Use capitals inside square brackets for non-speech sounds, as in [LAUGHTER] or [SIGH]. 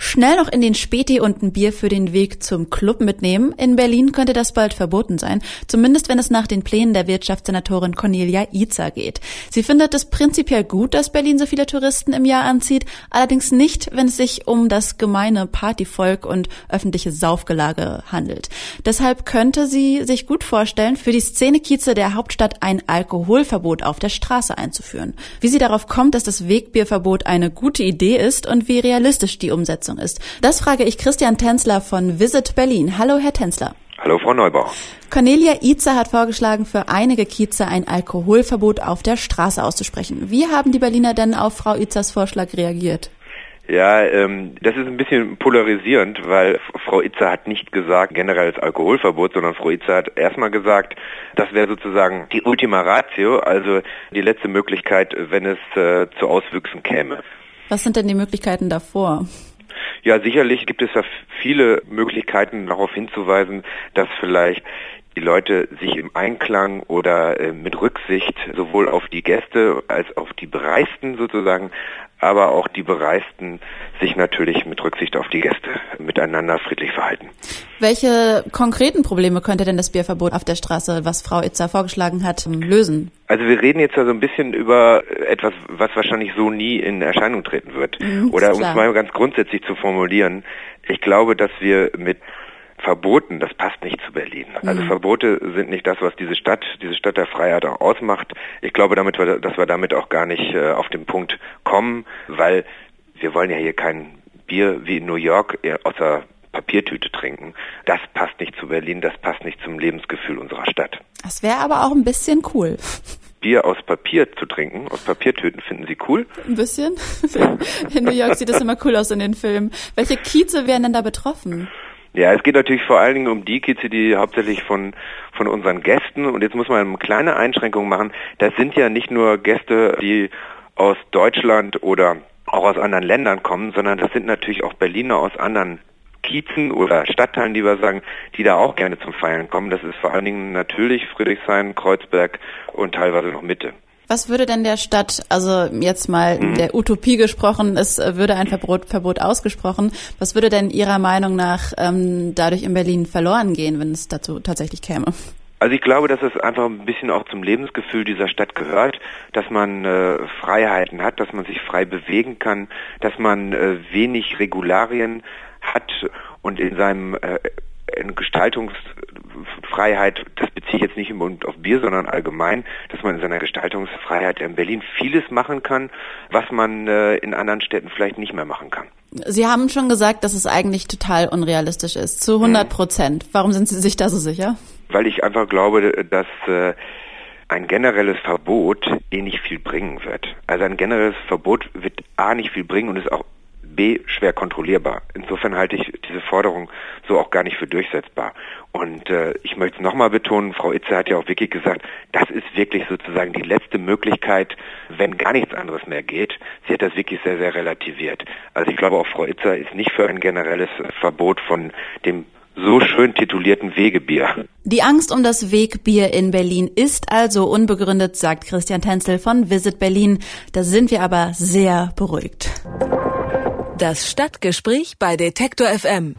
Schnell noch in den Späti und ein Bier für den Weg zum Club mitnehmen. In Berlin könnte das bald verboten sein. Zumindest wenn es nach den Plänen der Wirtschaftssenatorin Cornelia Izer geht. Sie findet es prinzipiell gut, dass Berlin so viele Touristen im Jahr anzieht. Allerdings nicht, wenn es sich um das gemeine Partyvolk und öffentliche Saufgelage handelt. Deshalb könnte sie sich gut vorstellen, für die Szenekieze der Hauptstadt ein Alkoholverbot auf der Straße einzuführen. Wie sie darauf kommt, dass das Wegbierverbot eine gute Idee ist und wie realistisch die Umsetzung Umsetzung ist. Das frage ich Christian Tänzler von Visit Berlin. Hallo, Herr Tänzler. Hallo, Frau Neubauer. Cornelia Itzer hat vorgeschlagen, für einige Kieze ein Alkoholverbot auf der Straße auszusprechen. Wie haben die Berliner denn auf Frau Itzers Vorschlag reagiert? Ja, ähm, das ist ein bisschen polarisierend, weil Frau Itzer hat nicht gesagt generelles Alkoholverbot, sondern Frau Itzer hat erstmal gesagt, das wäre sozusagen die Ultima Ratio, also die letzte Möglichkeit, wenn es äh, zu Auswüchsen käme. Was sind denn die Möglichkeiten davor? Ja, sicherlich gibt es da viele Möglichkeiten darauf hinzuweisen, dass vielleicht die Leute sich im Einklang oder äh, mit Rücksicht sowohl auf die Gäste als auf die Bereisten sozusagen, aber auch die Bereisten sich natürlich mit Rücksicht auf die Gäste miteinander friedlich verhalten. Welche konkreten Probleme könnte denn das Bierverbot auf der Straße, was Frau Itzer vorgeschlagen hat, lösen? Also wir reden jetzt ja so ein bisschen über etwas, was wahrscheinlich so nie in Erscheinung treten wird. Mhm, Oder um es mal ganz grundsätzlich zu formulieren, ich glaube, dass wir mit Verboten, das passt nicht zu Berlin. Also mhm. Verbote sind nicht das, was diese Stadt, diese Stadt der Freiheit auch ausmacht. Ich glaube, damit dass wir damit auch gar nicht äh, auf den Punkt kommen, weil wir wollen ja hier kein Bier wie in New York äh, aus der Papiertüte trinken. Das passt nicht zu Berlin, das passt nicht zum Lebensgefühl unserer Stadt. Das wäre aber auch ein bisschen cool. Bier aus Papier zu trinken, aus Papiertüten, finden Sie cool? Ein bisschen. [LAUGHS] In New York sieht das immer cool aus in den Filmen. Welche Kieze wären denn da betroffen? Ja, es geht natürlich vor allen Dingen um die Kieze, die hauptsächlich von, von unseren Gästen, und jetzt muss man eine kleine Einschränkung machen, das sind ja nicht nur Gäste, die aus Deutschland oder auch aus anderen Ländern kommen, sondern das sind natürlich auch Berliner aus anderen Kiezen oder Stadtteilen, die wir sagen, die da auch gerne zum Feiern kommen. Das ist vor allen Dingen natürlich Friedrichshain, Kreuzberg und teilweise noch Mitte. Was würde denn der Stadt, also jetzt mal mhm. der Utopie gesprochen, es würde ein Verbot, Verbot ausgesprochen, was würde denn Ihrer Meinung nach ähm, dadurch in Berlin verloren gehen, wenn es dazu tatsächlich käme? Also ich glaube, dass es einfach ein bisschen auch zum Lebensgefühl dieser Stadt gehört, dass man äh, Freiheiten hat, dass man sich frei bewegen kann, dass man äh, wenig Regularien hat und in seinem äh, in Gestaltungsfreiheit, das beziehe ich jetzt nicht im Mund auf Bier, sondern allgemein, dass man in seiner Gestaltungsfreiheit in Berlin vieles machen kann, was man äh, in anderen Städten vielleicht nicht mehr machen kann. Sie haben schon gesagt, dass es eigentlich total unrealistisch ist, zu 100 Prozent. Warum sind Sie sich da so sicher? Weil ich einfach glaube, dass äh, ein generelles Verbot eh nicht viel bringen wird. Also ein generelles Verbot wird A nicht viel bringen und ist auch B schwer kontrollierbar. Insofern halte ich diese Forderung so auch gar nicht für durchsetzbar. Und äh, ich möchte es nochmal betonen, Frau Itze hat ja auch wirklich gesagt, das ist wirklich sozusagen die letzte Möglichkeit, wenn gar nichts anderes mehr geht. Sie hat das wirklich sehr, sehr relativiert. Also ich glaube auch Frau Itzer ist nicht für ein generelles Verbot von dem so schön titulierten Wegebier. Die Angst um das Wegbier in Berlin ist also unbegründet, sagt Christian Tänzel von Visit Berlin. Da sind wir aber sehr beruhigt. Das Stadtgespräch bei Detektor FM.